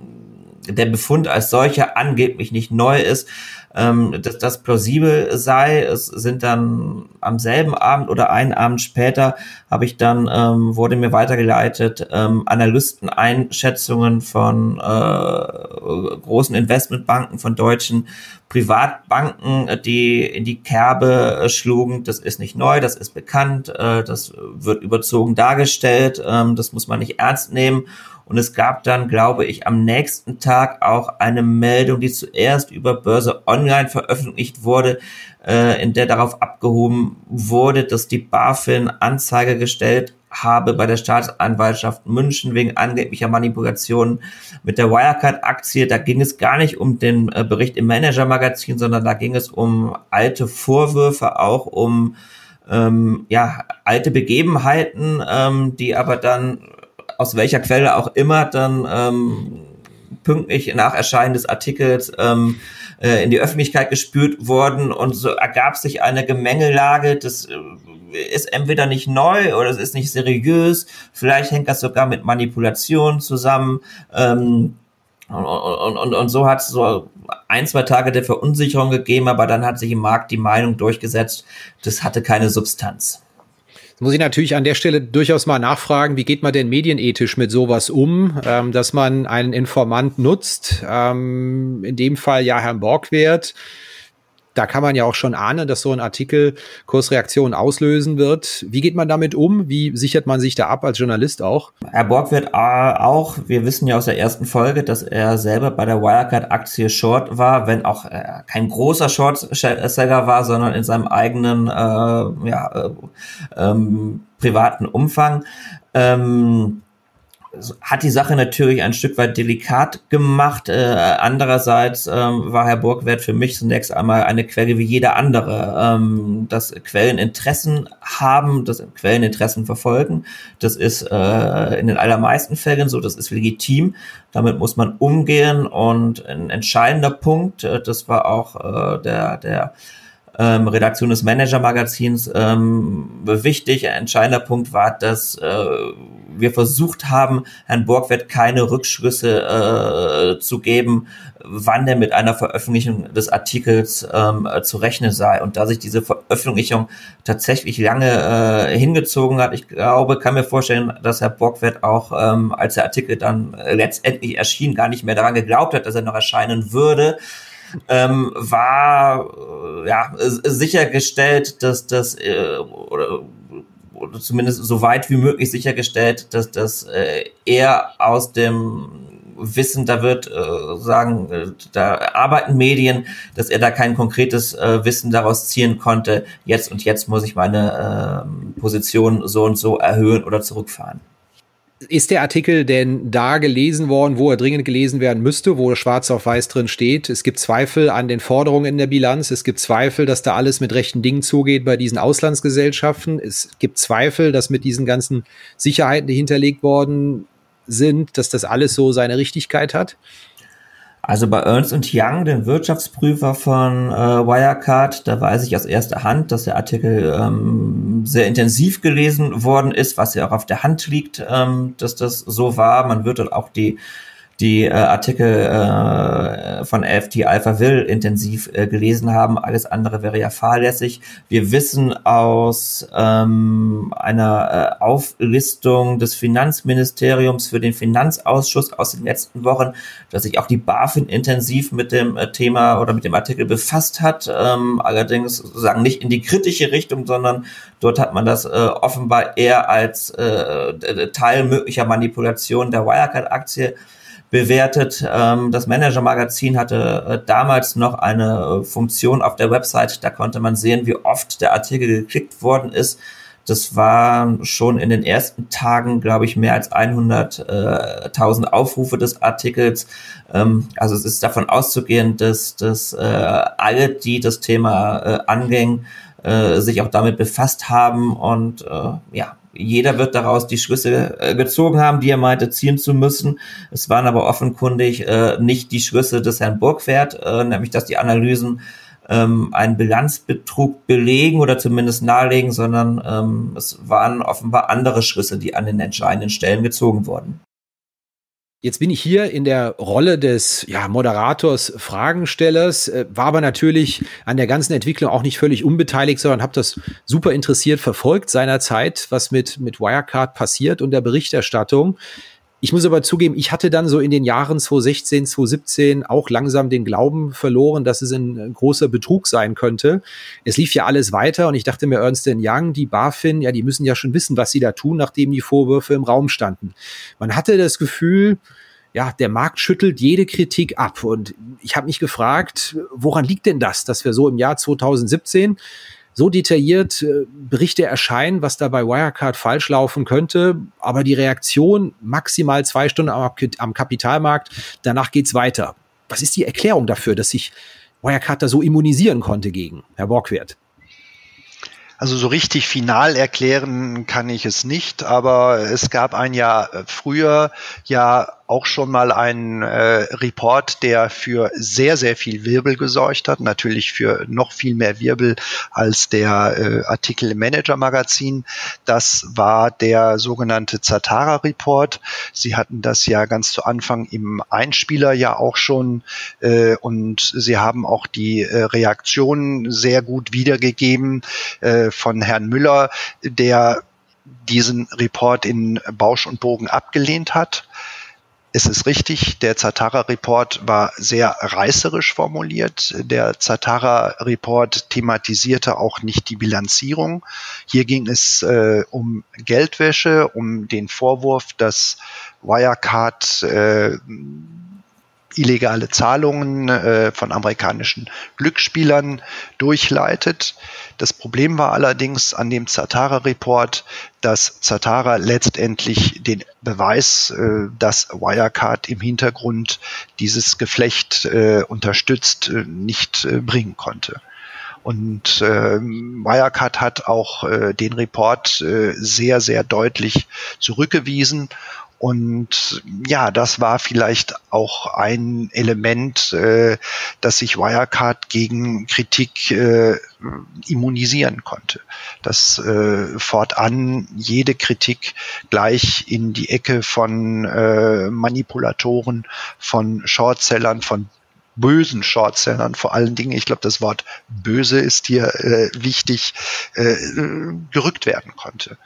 der Befund als solcher angeblich nicht neu ist, ähm, dass das plausibel sei. Es sind dann am selben Abend oder einen Abend später habe ich dann, ähm, wurde mir weitergeleitet, ähm, Analysteneinschätzungen von äh, großen Investmentbanken, von deutschen Privatbanken, die in die Kerbe schlugen. Das ist nicht neu, das ist bekannt, äh, das wird überzogen dargestellt, ähm, das muss man nicht ernst nehmen. Und es gab dann, glaube ich, am nächsten Tag auch eine Meldung, die zuerst über Börse Online veröffentlicht wurde, äh, in der darauf abgehoben wurde, dass die BaFin Anzeige gestellt habe bei der Staatsanwaltschaft München wegen angeblicher Manipulationen mit der Wirecard-Aktie. Da ging es gar nicht um den äh, Bericht im Manager-Magazin, sondern da ging es um alte Vorwürfe, auch um ähm, ja, alte Begebenheiten, ähm, die aber dann aus welcher Quelle auch immer dann ähm, pünktlich nach Erscheinen des Artikels ähm, äh, in die Öffentlichkeit gespürt worden und so ergab sich eine Gemengelage, das äh, ist entweder nicht neu oder es ist nicht seriös, vielleicht hängt das sogar mit Manipulation zusammen. Ähm, und, und, und, und so hat es so ein, zwei Tage der Verunsicherung gegeben, aber dann hat sich im Markt die Meinung durchgesetzt, das hatte keine Substanz. Muss ich natürlich an der Stelle durchaus mal nachfragen, wie geht man denn medienethisch mit sowas um, ähm, dass man einen Informant nutzt, ähm, in dem Fall ja Herrn Borgwert, da kann man ja auch schon ahnen, dass so ein Artikel Kursreaktionen auslösen wird. Wie geht man damit um? Wie sichert man sich da ab als Journalist auch? Herr Borg wird äh, auch, wir wissen ja aus der ersten Folge, dass er selber bei der Wirecard-Aktie Short war, wenn auch äh, kein großer Short-Seller war, sondern in seinem eigenen äh, ja, äh, ähm, privaten Umfang. Ähm, hat die Sache natürlich ein Stück weit delikat gemacht. Äh, andererseits ähm, war Herr Burgwert für mich zunächst einmal eine Quelle wie jeder andere. Ähm, dass Quellen Interessen haben, dass Quellen Interessen verfolgen, das ist äh, in den allermeisten Fällen so, das ist legitim. Damit muss man umgehen und ein entscheidender Punkt, äh, das war auch äh, der, der ähm, Redaktion des Manager-Magazins ähm, wichtig. Ein entscheidender Punkt war, dass äh, wir versucht haben, Herrn Borgwert keine Rückschlüsse äh, zu geben, wann er mit einer Veröffentlichung des Artikels ähm, äh, zu rechnen sei. Und da sich diese Veröffentlichung tatsächlich lange äh, hingezogen hat, ich glaube, kann mir vorstellen, dass Herr Borgwert auch, ähm, als der Artikel dann letztendlich erschien, gar nicht mehr daran geglaubt hat, dass er noch erscheinen würde ähm, war äh, ja sichergestellt, dass das äh, oder, oder zumindest so weit wie möglich sichergestellt, dass das äh, er aus dem Wissen, da wird äh, sagen, äh, da arbeiten Medien, dass er da kein konkretes äh, Wissen daraus ziehen konnte. Jetzt und jetzt muss ich meine äh, Position so und so erhöhen oder zurückfahren. Ist der Artikel denn da gelesen worden, wo er dringend gelesen werden müsste, wo schwarz auf weiß drin steht? Es gibt Zweifel an den Forderungen in der Bilanz. Es gibt Zweifel, dass da alles mit rechten Dingen zugeht bei diesen Auslandsgesellschaften. Es gibt Zweifel, dass mit diesen ganzen Sicherheiten, die hinterlegt worden sind, dass das alles so seine Richtigkeit hat. Also bei Ernst Young, dem Wirtschaftsprüfer von äh, Wirecard, da weiß ich aus erster Hand, dass der Artikel ähm, sehr intensiv gelesen worden ist, was ja auch auf der Hand liegt, ähm, dass das so war. Man wird dort auch die die äh, Artikel äh, von FT Alpha Will intensiv äh, gelesen haben. Alles andere wäre ja fahrlässig. Wir wissen aus ähm, einer äh, Auflistung des Finanzministeriums für den Finanzausschuss aus den letzten Wochen, dass sich auch die BaFin intensiv mit dem äh, Thema oder mit dem Artikel befasst hat. Ähm, allerdings sozusagen nicht in die kritische Richtung, sondern dort hat man das äh, offenbar eher als äh, Teil möglicher Manipulation der Wirecard-Aktie bewertet. Ähm, das Manager-Magazin hatte äh, damals noch eine äh, Funktion auf der Website, da konnte man sehen, wie oft der Artikel geklickt worden ist. Das war schon in den ersten Tagen, glaube ich, mehr als 100.000 äh, Aufrufe des Artikels. Ähm, also es ist davon auszugehen, dass, dass äh, alle, die das Thema äh, anging, äh, sich auch damit befasst haben und äh, ja, jeder wird daraus die Schlüsse äh, gezogen haben, die er meinte, ziehen zu müssen. Es waren aber offenkundig äh, nicht die Schlüsse des Herrn Burgwert, äh, nämlich dass die Analysen ähm, einen Bilanzbetrug belegen oder zumindest nahelegen, sondern ähm, es waren offenbar andere Schlüsse, die an den entscheidenden Stellen gezogen wurden. Jetzt bin ich hier in der Rolle des ja, Moderators, Fragenstellers, äh, war aber natürlich an der ganzen Entwicklung auch nicht völlig unbeteiligt, sondern habe das super interessiert verfolgt seinerzeit, was mit, mit Wirecard passiert und der Berichterstattung. Ich muss aber zugeben, ich hatte dann so in den Jahren 2016, 2017 auch langsam den Glauben verloren, dass es ein, großer Betrug sein könnte. Es lief ja alles weiter und ich dachte mir, Ernst Young, die BaFin, ja, die müssen ja schon wissen, was sie da tun, nachdem die Vorwürfe im Raum standen. Man hatte das Gefühl, ja, der Markt schüttelt jede Kritik ab. Und ich habe mich gefragt, woran liegt denn das, dass wir so im Jahr 2017 so detailliert äh, Berichte erscheinen, was da bei Wirecard falsch laufen könnte, aber die Reaktion maximal zwei Stunden am, am Kapitalmarkt, danach geht's weiter. Was ist die Erklärung dafür, dass sich Wirecard da so immunisieren konnte gegen, Herr Borgwert? Also so richtig final erklären kann ich es nicht, aber es gab ein Jahr früher ja auch schon mal einen äh, Report, der für sehr, sehr viel Wirbel gesorgt hat. Natürlich für noch viel mehr Wirbel als der äh, Artikel im Manager-Magazin. Das war der sogenannte Zatara-Report. Sie hatten das ja ganz zu Anfang im Einspieler ja auch schon äh, und sie haben auch die äh, Reaktionen sehr gut wiedergegeben. Äh, äh, von Herrn Müller, der diesen Report in Bausch und Bogen abgelehnt hat. Es ist richtig, der Zatara-Report war sehr reißerisch formuliert. Der Zatara-Report thematisierte auch nicht die Bilanzierung. Hier ging es äh, um Geldwäsche, um den Vorwurf, dass Wirecard äh, illegale Zahlungen äh, von amerikanischen Glücksspielern durchleitet. Das Problem war allerdings an dem Zatara-Report, dass Zatara letztendlich den Beweis, äh, dass Wirecard im Hintergrund dieses Geflecht äh, unterstützt, äh, nicht äh, bringen konnte. Und äh, Wirecard hat auch äh, den Report äh, sehr, sehr deutlich zurückgewiesen und ja, das war vielleicht auch ein Element, äh, dass sich Wirecard gegen Kritik äh, immunisieren konnte. Dass äh, fortan jede Kritik gleich in die Ecke von äh, Manipulatoren, von Shortsellern, von bösen Shortsellern vor allen Dingen, ich glaube, das Wort böse ist hier äh, wichtig, äh, gerückt werden konnte.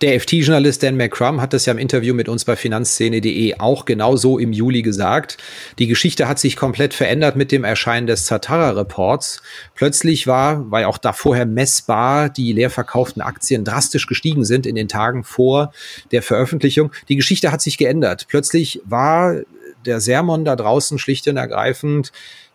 Der FT-Journalist Dan McCrum hat das ja im Interview mit uns bei finanzszene.de auch genauso im Juli gesagt. Die Geschichte hat sich komplett verändert mit dem Erscheinen des Zatara-Reports. Plötzlich war, weil auch da vorher messbar die leer verkauften Aktien drastisch gestiegen sind in den Tagen vor der Veröffentlichung. Die Geschichte hat sich geändert. Plötzlich war der Sermon da draußen schlicht und ergreifend,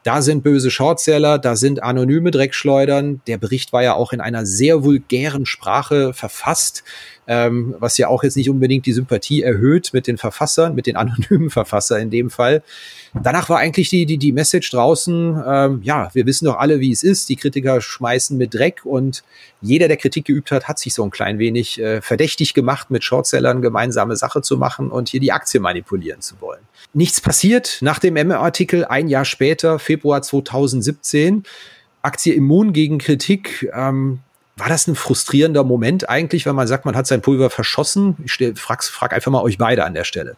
da sind böse Shortseller, da sind anonyme Dreckschleudern. Der Bericht war ja auch in einer sehr vulgären Sprache verfasst ähm, was ja auch jetzt nicht unbedingt die Sympathie erhöht mit den Verfassern, mit den anonymen Verfassern in dem Fall. Danach war eigentlich die, die, die Message draußen, ähm, ja, wir wissen doch alle, wie es ist. Die Kritiker schmeißen mit Dreck und jeder, der Kritik geübt hat, hat sich so ein klein wenig äh, verdächtig gemacht, mit Shortsellern gemeinsame Sache zu machen und hier die Aktie manipulieren zu wollen. Nichts passiert. Nach dem MR-Artikel ein Jahr später, Februar 2017, Aktie immun gegen Kritik. Ähm, war das ein frustrierender Moment eigentlich, wenn man sagt, man hat sein Pulver verschossen? Ich stell, frag, frag einfach mal euch beide an der Stelle.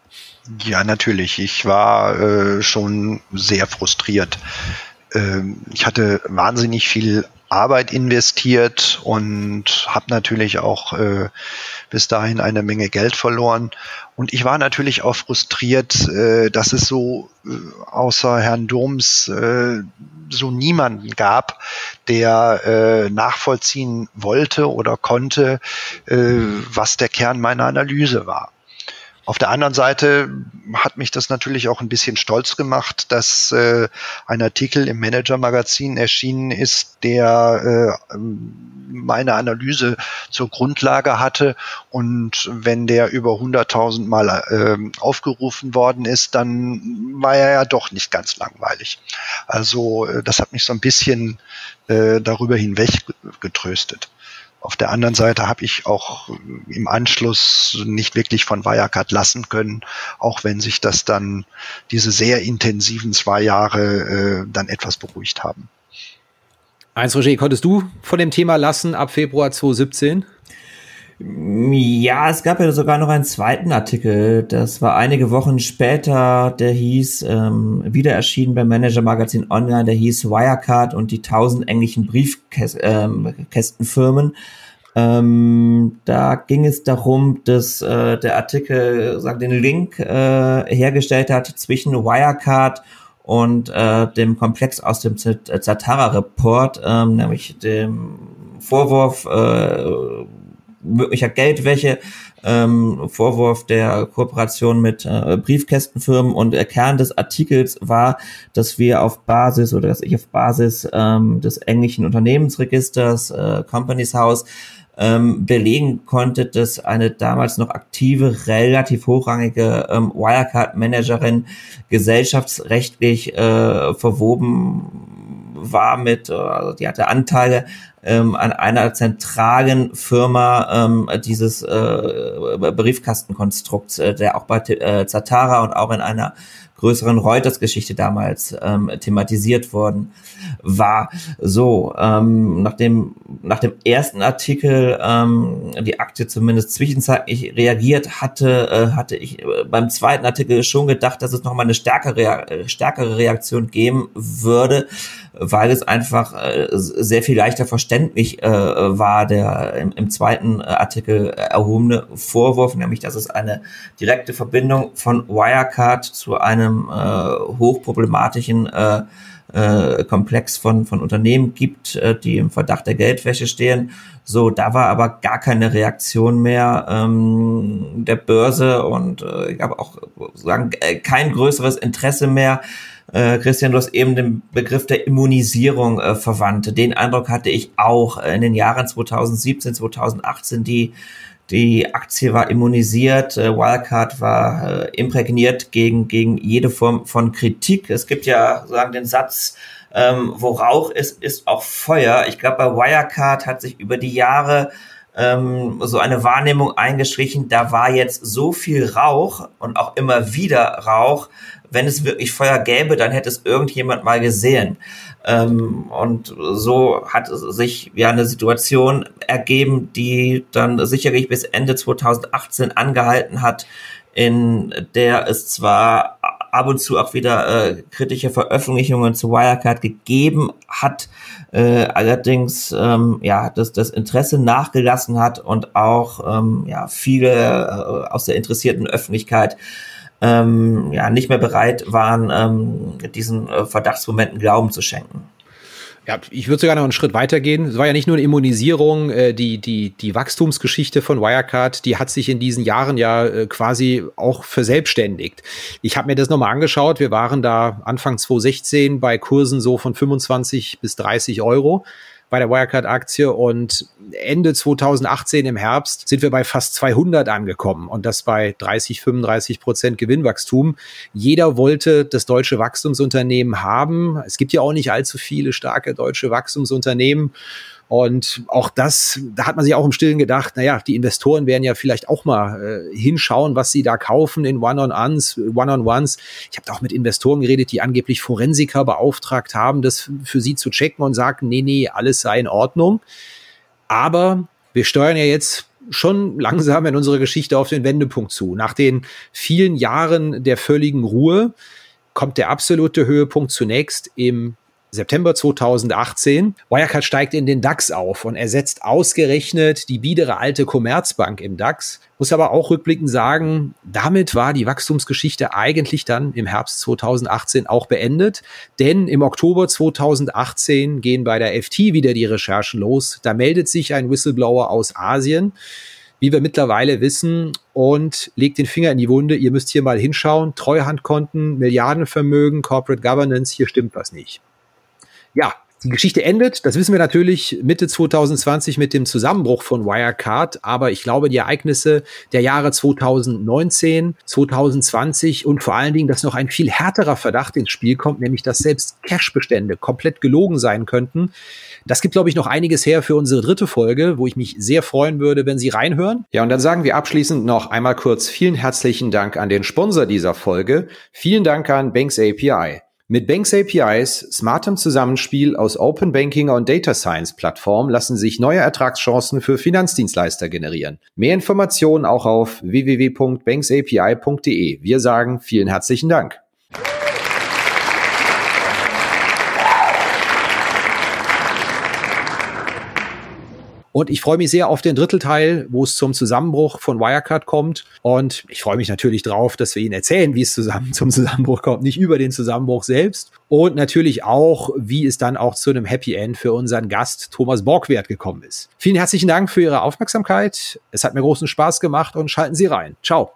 Ja, natürlich. Ich war äh, schon sehr frustriert. Ähm, ich hatte wahnsinnig viel Arbeit investiert und habe natürlich auch äh, bis dahin eine Menge Geld verloren. Und ich war natürlich auch frustriert, äh, dass es so äh, außer Herrn Doms äh, so niemanden gab, der äh, nachvollziehen wollte oder konnte, äh, was der Kern meiner Analyse war. Auf der anderen Seite hat mich das natürlich auch ein bisschen stolz gemacht, dass äh, ein Artikel im Manager-Magazin erschienen ist, der äh, meine Analyse zur Grundlage hatte. Und wenn der über 100.000 Mal äh, aufgerufen worden ist, dann war er ja doch nicht ganz langweilig. Also äh, das hat mich so ein bisschen äh, darüber hinweg getröstet. Auf der anderen Seite habe ich auch im Anschluss nicht wirklich von Wirecard lassen können, auch wenn sich das dann diese sehr intensiven zwei Jahre äh, dann etwas beruhigt haben. Eins, Roger, konntest du von dem Thema lassen ab Februar 2017? Ja, es gab ja sogar noch einen zweiten Artikel. Das war einige Wochen später. Der hieß, ähm, wieder erschienen beim Manager Magazin Online. Der hieß Wirecard und die tausend englischen Briefkästenfirmen. Ähm, da ging es darum, dass äh, der Artikel sagt, den Link äh, hergestellt hat zwischen Wirecard und äh, dem Komplex aus dem Zatara-Report, ähm, nämlich dem Vorwurf äh, möglicher Geldwäsche, ähm, Vorwurf der Kooperation mit äh, Briefkästenfirmen. Und der Kern des Artikels war, dass wir auf Basis oder dass ich auf Basis ähm, des englischen Unternehmensregisters äh, Companies House ähm, belegen konnte, dass eine damals noch aktive, relativ hochrangige ähm, Wirecard-Managerin gesellschaftsrechtlich äh, verwoben war mit, äh, also die hatte Anteile ähm, an einer zentralen Firma ähm, dieses äh, Briefkastenkonstrukts, äh, der auch bei äh, Zatara und auch in einer größeren Reuters-Geschichte damals ähm, thematisiert worden war. So, ähm, nach, dem, nach dem ersten Artikel ähm, die Akte zumindest zwischenzeitlich reagiert hatte, äh, hatte ich äh, beim zweiten Artikel schon gedacht, dass es nochmal eine stärkere, stärkere Reaktion geben würde, weil es einfach äh, sehr viel leichter verständlich verständlich äh, war der im, im zweiten Artikel erhobene Vorwurf, nämlich dass es eine direkte Verbindung von Wirecard zu einem äh, hochproblematischen äh, äh, Komplex von, von Unternehmen gibt, äh, die im Verdacht der Geldwäsche stehen. So, da war aber gar keine Reaktion mehr ähm, der Börse und äh, ich habe auch sagen äh, kein größeres Interesse mehr. Äh, Christian, du hast eben den Begriff der Immunisierung äh, verwandt. Den Eindruck hatte ich auch in den Jahren 2017, 2018, die die Aktie war immunisiert, äh, Wildcard war äh, imprägniert gegen, gegen jede Form von Kritik. Es gibt ja sagen den Satz, ähm, wo Rauch ist, ist auch Feuer. Ich glaube, bei Wirecard hat sich über die Jahre ähm, so eine Wahrnehmung eingeschlichen, da war jetzt so viel Rauch und auch immer wieder Rauch. Wenn es wirklich Feuer gäbe, dann hätte es irgendjemand mal gesehen. Ähm, und so hat sich ja eine Situation ergeben, die dann sicherlich bis Ende 2018 angehalten hat, in der es zwar ab und zu auch wieder äh, kritische Veröffentlichungen zu Wirecard gegeben hat, äh, allerdings ähm, ja das, das Interesse nachgelassen hat und auch ähm, ja viele äh, aus der interessierten Öffentlichkeit ähm, ja nicht mehr bereit waren, ähm, diesen äh, Verdachtsmomenten Glauben zu schenken. Ja, ich würde sogar noch einen Schritt weiter gehen. Es war ja nicht nur eine Immunisierung, äh, die, die, die Wachstumsgeschichte von Wirecard, die hat sich in diesen Jahren ja äh, quasi auch verselbstständigt. Ich habe mir das nochmal angeschaut. Wir waren da Anfang 2016 bei Kursen so von 25 bis 30 Euro bei der Wirecard-Aktie und Ende 2018 im Herbst sind wir bei fast 200 angekommen und das bei 30, 35 Prozent Gewinnwachstum. Jeder wollte das deutsche Wachstumsunternehmen haben. Es gibt ja auch nicht allzu viele starke deutsche Wachstumsunternehmen. Und auch das, da hat man sich auch im Stillen gedacht, naja, die Investoren werden ja vielleicht auch mal äh, hinschauen, was sie da kaufen in One-on-Ones, One-on-Ones. Ich habe da auch mit Investoren geredet, die angeblich Forensiker beauftragt haben, das für sie zu checken und sagen, nee, nee, alles sei in Ordnung. Aber wir steuern ja jetzt schon langsam in unserer Geschichte auf den Wendepunkt zu. Nach den vielen Jahren der völligen Ruhe kommt der absolute Höhepunkt zunächst im September 2018. Wirecard steigt in den DAX auf und ersetzt ausgerechnet die biedere alte Commerzbank im DAX. Muss aber auch rückblickend sagen, damit war die Wachstumsgeschichte eigentlich dann im Herbst 2018 auch beendet. Denn im Oktober 2018 gehen bei der FT wieder die Recherchen los. Da meldet sich ein Whistleblower aus Asien wie wir mittlerweile wissen, und legt den Finger in die Wunde. Ihr müsst hier mal hinschauen. Treuhandkonten, Milliardenvermögen, Corporate Governance, hier stimmt was nicht ja, die Geschichte endet, das wissen wir natürlich Mitte 2020 mit dem Zusammenbruch von Wirecard, aber ich glaube, die Ereignisse der Jahre 2019, 2020 und vor allen Dingen, dass noch ein viel härterer Verdacht ins Spiel kommt, nämlich dass selbst Cashbestände komplett gelogen sein könnten. Das gibt, glaube ich, noch einiges her für unsere dritte Folge, wo ich mich sehr freuen würde, wenn Sie reinhören. Ja, und dann sagen wir abschließend noch einmal kurz vielen herzlichen Dank an den Sponsor dieser Folge. Vielen Dank an Banks API. Mit Banks APIs, smartem Zusammenspiel aus Open Banking und Data Science Plattform lassen sich neue Ertragschancen für Finanzdienstleister generieren. Mehr Informationen auch auf www.banksapi.de. Wir sagen vielen herzlichen Dank. Und ich freue mich sehr auf den Drittelteil, wo es zum Zusammenbruch von Wirecard kommt. Und ich freue mich natürlich drauf, dass wir Ihnen erzählen, wie es zusammen zum Zusammenbruch kommt, nicht über den Zusammenbruch selbst. Und natürlich auch, wie es dann auch zu einem Happy End für unseren Gast Thomas Borgwert gekommen ist. Vielen herzlichen Dank für Ihre Aufmerksamkeit. Es hat mir großen Spaß gemacht und schalten Sie rein. Ciao.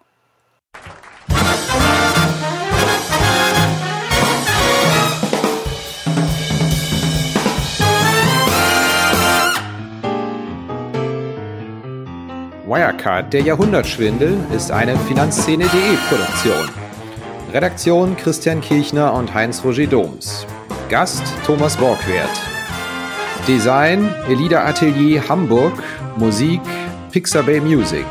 Wirecard, der Jahrhundertschwindel, ist eine Finanzszene.de Produktion. Redaktion Christian Kirchner und Heinz-Roger Doms. Gast Thomas Borgwert. Design Elida Atelier Hamburg. Musik Pixabay Music.